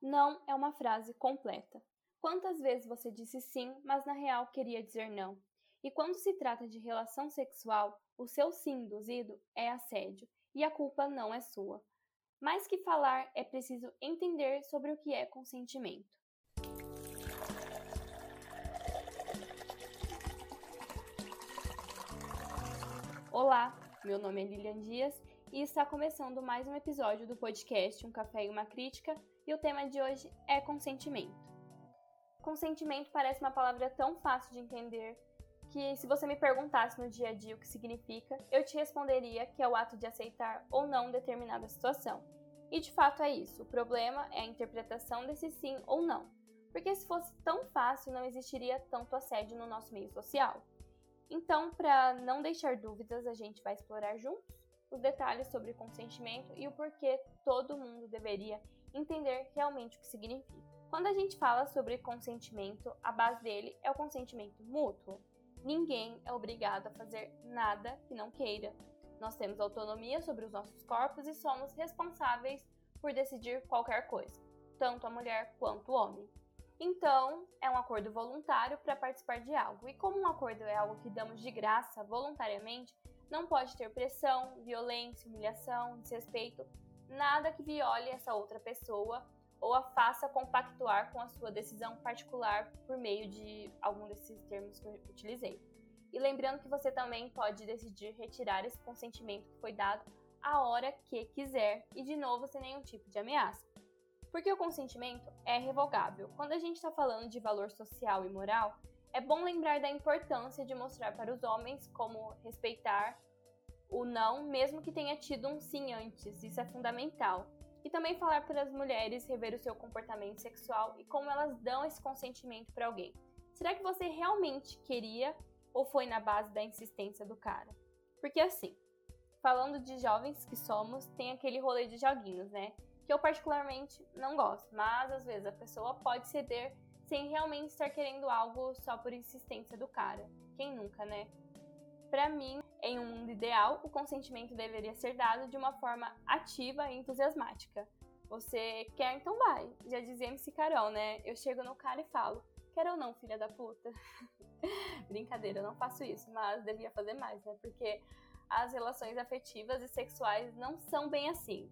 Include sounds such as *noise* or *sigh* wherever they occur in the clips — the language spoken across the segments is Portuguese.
Não é uma frase completa. Quantas vezes você disse sim, mas na real queria dizer não? E quando se trata de relação sexual, o seu sim induzido é assédio e a culpa não é sua. Mais que falar, é preciso entender sobre o que é consentimento. Olá, meu nome é Lilian Dias e está começando mais um episódio do podcast Um Café e uma Crítica, e o tema de hoje é consentimento. Consentimento parece uma palavra tão fácil de entender que, se você me perguntasse no dia a dia o que significa, eu te responderia que é o ato de aceitar ou não determinada situação. E de fato é isso, o problema é a interpretação desse sim ou não. Porque se fosse tão fácil, não existiria tanto assédio no nosso meio social. Então, para não deixar dúvidas, a gente vai explorar juntos os detalhes sobre consentimento e o porquê todo mundo deveria entender realmente o que significa. Quando a gente fala sobre consentimento, a base dele é o consentimento mútuo. Ninguém é obrigado a fazer nada que não queira. Nós temos autonomia sobre os nossos corpos e somos responsáveis por decidir qualquer coisa, tanto a mulher quanto o homem. Então, é um acordo voluntário para participar de algo. E como um acordo é algo que damos de graça, voluntariamente, não pode ter pressão, violência, humilhação, desrespeito, nada que viole essa outra pessoa ou a faça compactuar com a sua decisão particular por meio de algum desses termos que eu utilizei. E lembrando que você também pode decidir retirar esse consentimento que foi dado a hora que quiser e, de novo, sem nenhum tipo de ameaça. Porque o consentimento é revogável. Quando a gente está falando de valor social e moral, é bom lembrar da importância de mostrar para os homens como respeitar o não, mesmo que tenha tido um sim antes. Isso é fundamental. E também falar para as mulheres rever o seu comportamento sexual e como elas dão esse consentimento para alguém. Será que você realmente queria ou foi na base da insistência do cara? Porque assim, falando de jovens que somos, tem aquele rolê de joguinhos, né? Que eu particularmente não gosto, mas às vezes a pessoa pode ceder sem realmente estar querendo algo só por insistência do cara. Quem nunca, né? Para mim, em um mundo ideal, o consentimento deveria ser dado de uma forma ativa e entusiasmática. Você quer, então vai. Já dizia MC Carol, né? Eu chego no cara e falo: quer ou não, filha da puta? *laughs* Brincadeira, eu não faço isso, mas devia fazer mais, né? Porque as relações afetivas e sexuais não são bem assim.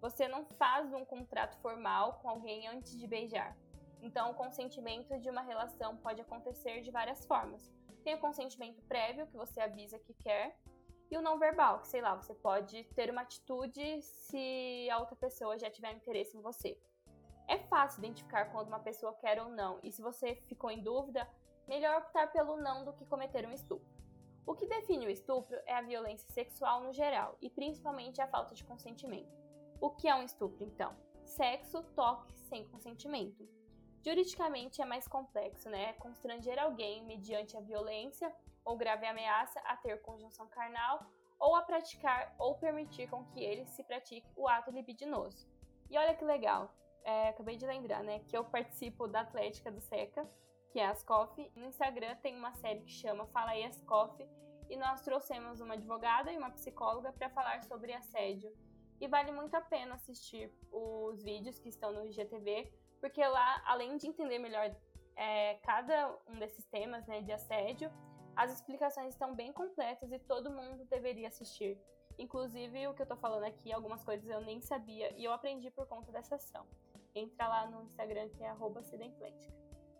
Você não faz um contrato formal com alguém antes de beijar. Então, o consentimento de uma relação pode acontecer de várias formas. Tem o consentimento prévio, que você avisa que quer, e o não verbal, que sei lá, você pode ter uma atitude se a outra pessoa já tiver interesse em você. É fácil identificar quando uma pessoa quer ou não, e se você ficou em dúvida, melhor optar pelo não do que cometer um estupro. O que define o estupro é a violência sexual no geral, e principalmente a falta de consentimento. O que é um estupro, então? Sexo, toque sem consentimento. Juridicamente é mais complexo, né? É constranger alguém mediante a violência ou grave ameaça a ter conjunção carnal ou a praticar ou permitir com que ele se pratique o ato libidinoso. E olha que legal, é, acabei de lembrar, né, que eu participo da Atlética do Seca, que é a Ascof. No Instagram tem uma série que chama Fala aí Ascof, e nós trouxemos uma advogada e uma psicóloga para falar sobre assédio. E vale muito a pena assistir os vídeos que estão no IGTV, porque lá, além de entender melhor é, cada um desses temas né, de assédio, as explicações estão bem completas e todo mundo deveria assistir. Inclusive, o que eu tô falando aqui, algumas coisas eu nem sabia e eu aprendi por conta dessa ação. Entra lá no Instagram que é @acidentlântica.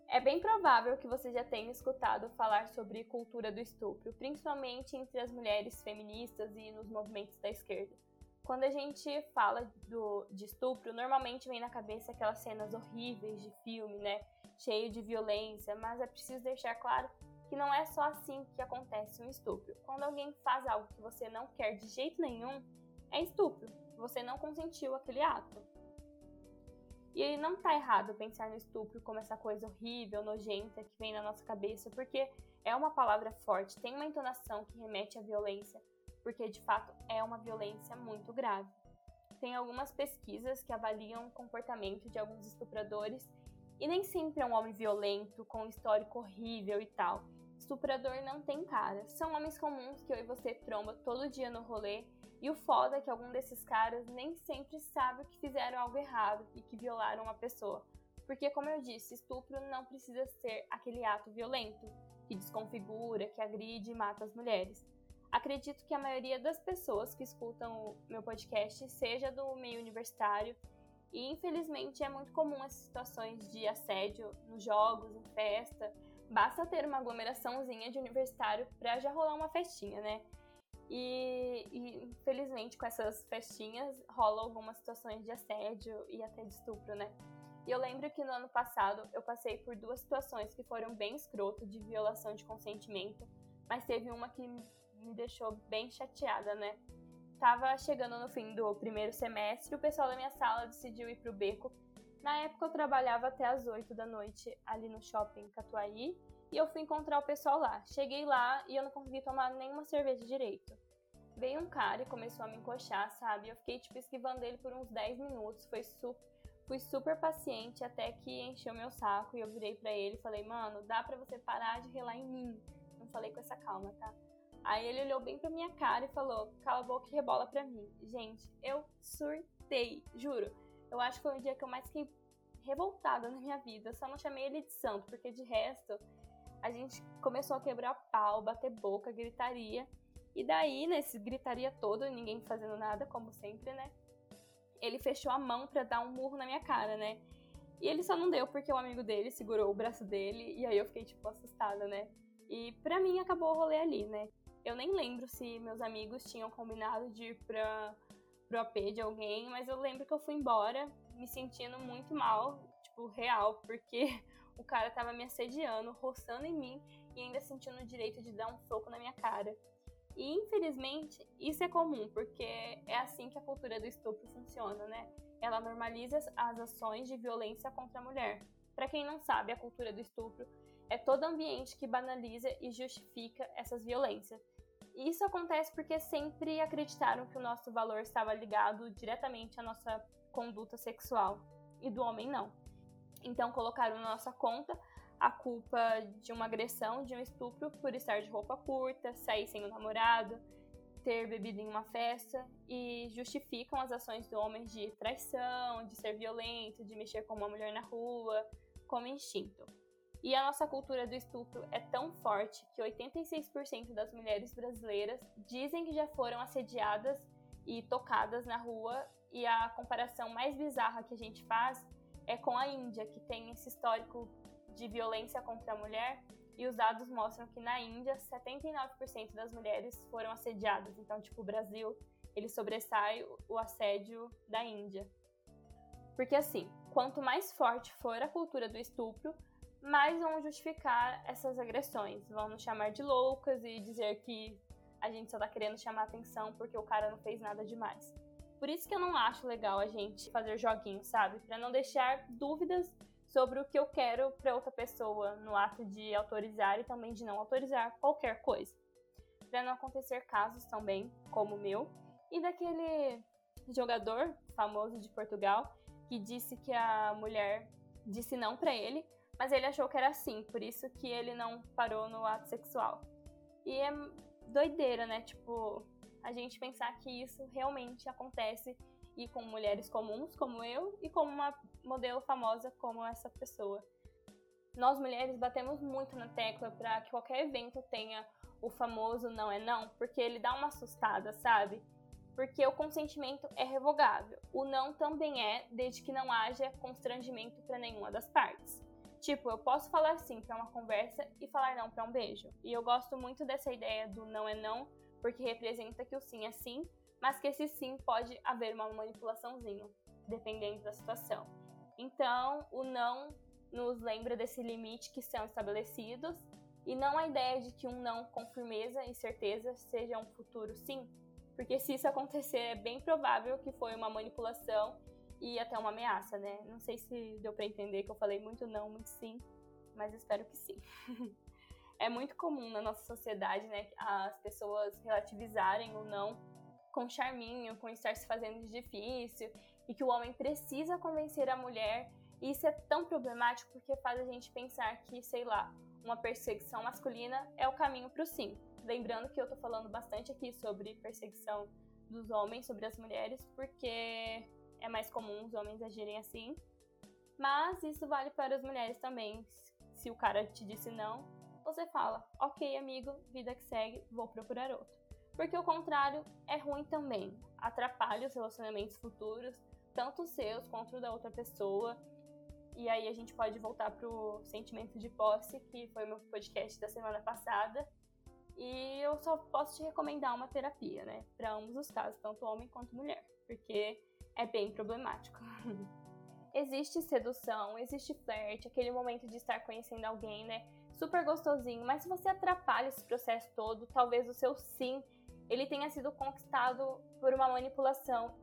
É bem provável que você já tenha escutado falar sobre cultura do estupro, principalmente entre as mulheres feministas e nos movimentos da esquerda. Quando a gente fala do, de estupro, normalmente vem na cabeça aquelas cenas horríveis de filme, né? Cheio de violência, mas é preciso deixar claro que não é só assim que acontece um estupro. Quando alguém faz algo que você não quer de jeito nenhum, é estupro. Você não consentiu aquele ato. E não tá errado pensar no estupro como essa coisa horrível, nojenta que vem na nossa cabeça, porque é uma palavra forte, tem uma entonação que remete à violência, porque de fato é uma violência muito grave. Tem algumas pesquisas que avaliam o comportamento de alguns estupradores e nem sempre é um homem violento, com histórico horrível e tal. estuprador não tem cara. São homens comuns que eu e você tromba todo dia no rolê. E o foda é que algum desses caras nem sempre sabe que fizeram algo errado e que violaram uma pessoa. Porque, como eu disse, estupro não precisa ser aquele ato violento que desconfigura, que agride e mata as mulheres. Acredito que a maioria das pessoas que escutam o meu podcast seja do meio universitário e infelizmente é muito comum essas situações de assédio nos jogos, em festa. Basta ter uma aglomeraçãozinha de universitário para já rolar uma festinha, né? E, e, infelizmente com essas festinhas rolam algumas situações de assédio e até de estupro, né? E eu lembro que no ano passado eu passei por duas situações que foram bem escroto de violação de consentimento, mas teve uma que me deixou bem chateada, né? Tava chegando no fim do primeiro semestre, o pessoal da minha sala decidiu ir pro beco. Na época eu trabalhava até as 8 da noite ali no shopping Catuaí e eu fui encontrar o pessoal lá. Cheguei lá e eu não consegui tomar nenhuma cerveja direito. Veio um cara e começou a me encoxar, sabe? Eu fiquei tipo esquivando ele por uns 10 minutos. Foi super, fui super paciente até que encheu meu saco e eu virei para ele e falei: "Mano, dá para você parar de relar em mim". Não falei com essa calma, tá? Aí ele olhou bem pra minha cara e falou: cala a boca e rebola pra mim. Gente, eu surtei, juro. Eu acho que foi o dia que eu mais fiquei revoltada na minha vida. Eu só não chamei ele de santo, porque de resto a gente começou a quebrar pau, bater boca, gritaria. E daí, nesse gritaria todo, ninguém fazendo nada, como sempre, né? Ele fechou a mão pra dar um murro na minha cara, né? E ele só não deu porque o amigo dele segurou o braço dele, e aí eu fiquei, tipo, assustada, né? E pra mim acabou o rolê ali, né? Eu nem lembro se meus amigos tinham combinado de ir pra, pro AP de alguém, mas eu lembro que eu fui embora me sentindo muito mal, tipo, real, porque *laughs* o cara tava me assediando, roçando em mim e ainda sentindo o direito de dar um soco na minha cara. E infelizmente isso é comum, porque é assim que a cultura do estupro funciona, né? Ela normaliza as ações de violência contra a mulher. Para quem não sabe, a cultura do estupro é todo ambiente que banaliza e justifica essas violências. Isso acontece porque sempre acreditaram que o nosso valor estava ligado diretamente à nossa conduta sexual e do homem não. Então colocaram na nossa conta a culpa de uma agressão, de um estupro por estar de roupa curta, sair sem o namorado, ter bebido em uma festa e justificam as ações do homem de traição, de ser violento, de mexer com uma mulher na rua, como instinto. E a nossa cultura do estupro é tão forte que 86% das mulheres brasileiras dizem que já foram assediadas e tocadas na rua, e a comparação mais bizarra que a gente faz é com a Índia, que tem esse histórico de violência contra a mulher, e os dados mostram que na Índia 79% das mulheres foram assediadas. Então, tipo, o Brasil, ele sobressai o assédio da Índia. Porque assim, quanto mais forte for a cultura do estupro, mas vão justificar essas agressões. Vão nos chamar de loucas e dizer que a gente só tá querendo chamar atenção porque o cara não fez nada demais. Por isso que eu não acho legal a gente fazer joguinhos, sabe? Para não deixar dúvidas sobre o que eu quero para outra pessoa no ato de autorizar e também de não autorizar qualquer coisa. Para não acontecer casos também, como o meu, e daquele jogador famoso de Portugal que disse que a mulher disse não para ele mas ele achou que era assim, por isso que ele não parou no ato sexual. E é doideira, né? Tipo, a gente pensar que isso realmente acontece e com mulheres comuns como eu e com uma modelo famosa como essa pessoa. Nós mulheres batemos muito na tecla para que qualquer evento tenha o famoso não é não, porque ele dá uma assustada, sabe? Porque o consentimento é revogável. O não também é, desde que não haja constrangimento para nenhuma das partes. Tipo, eu posso falar sim para uma conversa e falar não para um beijo. E eu gosto muito dessa ideia do não é não, porque representa que o sim é sim, mas que esse sim pode haver uma manipulaçãozinha, dependendo da situação. Então, o não nos lembra desse limite que são estabelecidos e não a ideia de que um não com firmeza e certeza seja um futuro sim, porque se isso acontecer é bem provável que foi uma manipulação e até uma ameaça, né? Não sei se deu para entender que eu falei muito não, muito sim, mas espero que sim. *laughs* é muito comum na nossa sociedade, né, as pessoas relativizarem o não com charminho, com estar se fazendo de difícil, e que o homem precisa convencer a mulher E isso é tão problemático porque faz a gente pensar que, sei lá, uma perseguição masculina é o caminho para o sim. Lembrando que eu tô falando bastante aqui sobre perseguição dos homens sobre as mulheres, porque é mais comum os homens agirem assim. Mas isso vale para as mulheres também. Se o cara te disse não, você fala, ok, amigo, vida que segue, vou procurar outro. Porque o contrário é ruim também. Atrapalha os relacionamentos futuros, tanto os seus quanto da outra pessoa. E aí a gente pode voltar pro sentimento de posse, que foi o meu podcast da semana passada. E eu só posso te recomendar uma terapia, né? Para ambos os casos, tanto homem quanto mulher, porque é bem problemático. *laughs* existe sedução, existe flerte, aquele momento de estar conhecendo alguém, né? Super gostosinho, mas se você atrapalha esse processo todo, talvez o seu sim, ele tenha sido conquistado por uma manipulação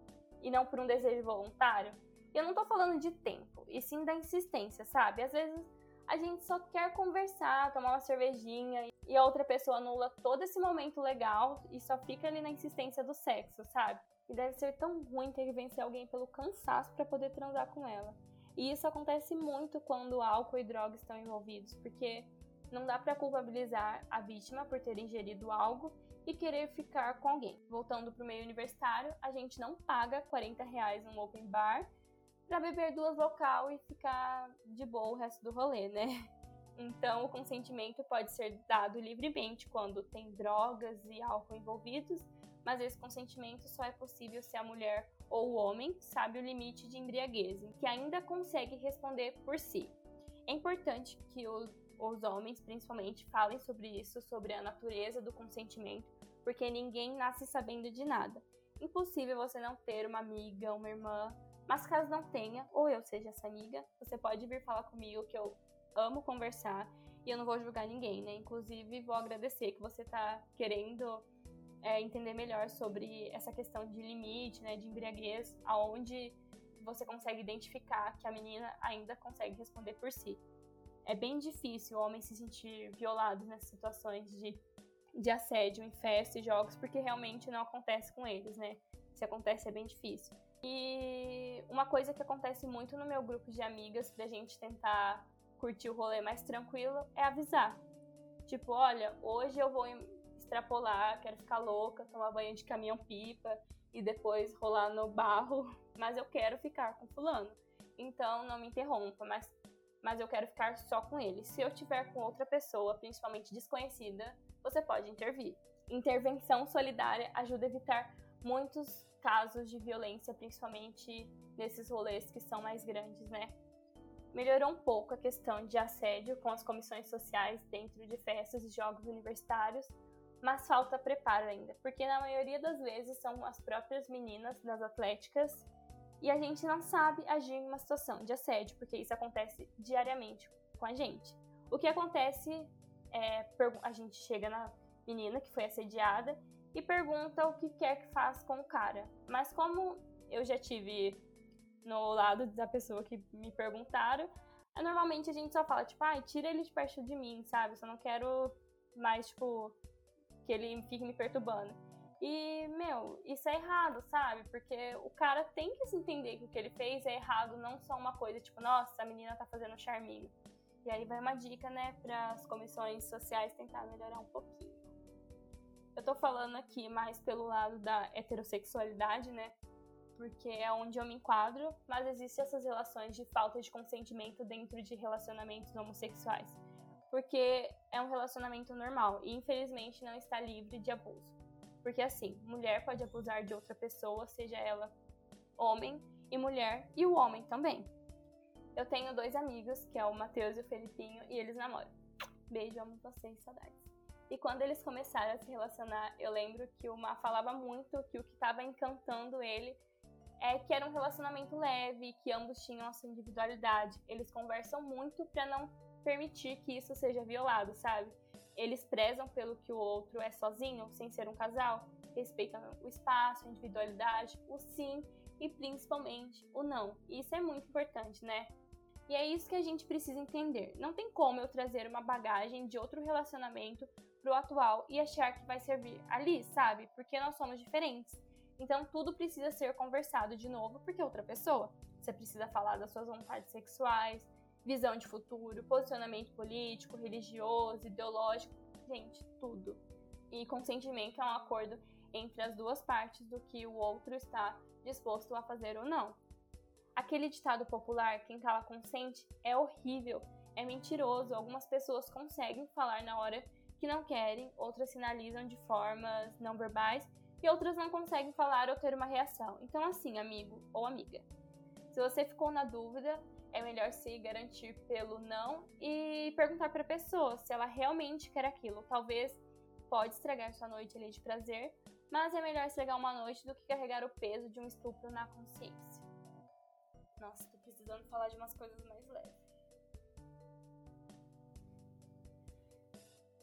e não por um desejo voluntário. Eu não tô falando de tempo, e sim da insistência, sabe? Às vezes a gente só quer conversar, tomar uma cervejinha e a outra pessoa anula todo esse momento legal e só fica ali na insistência do sexo, sabe? E deve ser tão ruim ter que vencer alguém pelo cansaço para poder transar com ela. E isso acontece muito quando álcool e drogas estão envolvidos, porque não dá para culpabilizar a vítima por ter ingerido algo e querer ficar com alguém. Voltando para o meio universitário, a gente não paga 40 reais num open bar para beber duas local e ficar de boa o resto do rolê, né? *laughs* Então, o consentimento pode ser dado livremente quando tem drogas e álcool envolvidos, mas esse consentimento só é possível se a mulher ou o homem sabe o limite de embriaguez, que ainda consegue responder por si. É importante que os, os homens, principalmente, falem sobre isso, sobre a natureza do consentimento, porque ninguém nasce sabendo de nada. Impossível você não ter uma amiga, uma irmã, mas caso não tenha, ou eu seja essa amiga, você pode vir falar comigo que eu amo conversar e eu não vou julgar ninguém, né? Inclusive, vou agradecer que você tá querendo é, entender melhor sobre essa questão de limite, né? De embriaguez, aonde você consegue identificar que a menina ainda consegue responder por si. É bem difícil o homem se sentir violado nessas situações de, de assédio em festas e jogos, porque realmente não acontece com eles, né? Se acontece é bem difícil. E uma coisa que acontece muito no meu grupo de amigas pra gente tentar curtir o rolê mais tranquilo é avisar. Tipo, olha, hoje eu vou extrapolar, quero ficar louca, tomar banho de caminhão-pipa e depois rolar no barro, *laughs* mas eu quero ficar com fulano. Então não me interrompa, mas, mas eu quero ficar só com ele. Se eu tiver com outra pessoa, principalmente desconhecida, você pode intervir. Intervenção solidária ajuda a evitar muitos casos de violência, principalmente nesses rolês que são mais grandes, né? Melhorou um pouco a questão de assédio com as comissões sociais dentro de festas e jogos universitários, mas falta preparo ainda, porque na maioria das vezes são as próprias meninas das atléticas e a gente não sabe agir em uma situação de assédio, porque isso acontece diariamente com a gente. O que acontece é a gente chega na menina que foi assediada e pergunta o que quer que faça com o cara. Mas como eu já tive no lado da pessoa que me perguntaram, normalmente a gente só fala, tipo, ai, tira ele de perto de mim, sabe? Eu só não quero mais, tipo, que ele fique me perturbando. E, meu, isso é errado, sabe? Porque o cara tem que se entender que o que ele fez é errado, não só uma coisa tipo, nossa, a menina tá fazendo charminho. E aí vai uma dica, né, para as comissões sociais tentar melhorar um pouquinho. Eu tô falando aqui mais pelo lado da heterossexualidade, né? Porque é onde eu me enquadro, mas existem essas relações de falta de consentimento dentro de relacionamentos homossexuais. Porque é um relacionamento normal e infelizmente não está livre de abuso. Porque assim, mulher pode abusar de outra pessoa, seja ela homem e mulher, e o homem também. Eu tenho dois amigos, que é o Matheus e o Felipinho, e eles namoram. Beijo, amo vocês, saudades. E quando eles começaram a se relacionar, eu lembro que o Ma falava muito que o que estava encantando ele é que era um relacionamento leve, que ambos tinham a sua individualidade. Eles conversam muito para não permitir que isso seja violado, sabe? Eles prezam pelo que o outro é sozinho, sem ser um casal, respeitam o espaço, a individualidade, o sim e principalmente o não. E isso é muito importante, né? E é isso que a gente precisa entender. Não tem como eu trazer uma bagagem de outro relacionamento pro atual e achar que vai servir ali, sabe? Porque nós somos diferentes. Então tudo precisa ser conversado de novo porque é outra pessoa. Você precisa falar das suas vontades sexuais, visão de futuro, posicionamento político, religioso, ideológico, gente, tudo. E consentimento é um acordo entre as duas partes do que o outro está disposto a fazer ou não. Aquele ditado popular, quem cala consente, é horrível, é mentiroso. Algumas pessoas conseguem falar na hora que não querem, outras sinalizam de formas não verbais e outras não conseguem falar ou ter uma reação. Então, assim, amigo ou amiga, se você ficou na dúvida, é melhor se garantir pelo não e perguntar para a pessoa se ela realmente quer aquilo. Talvez pode estragar sua noite ali de prazer, mas é melhor estragar uma noite do que carregar o peso de um estupro na consciência. Nossa, tô precisando falar de umas coisas mais leves.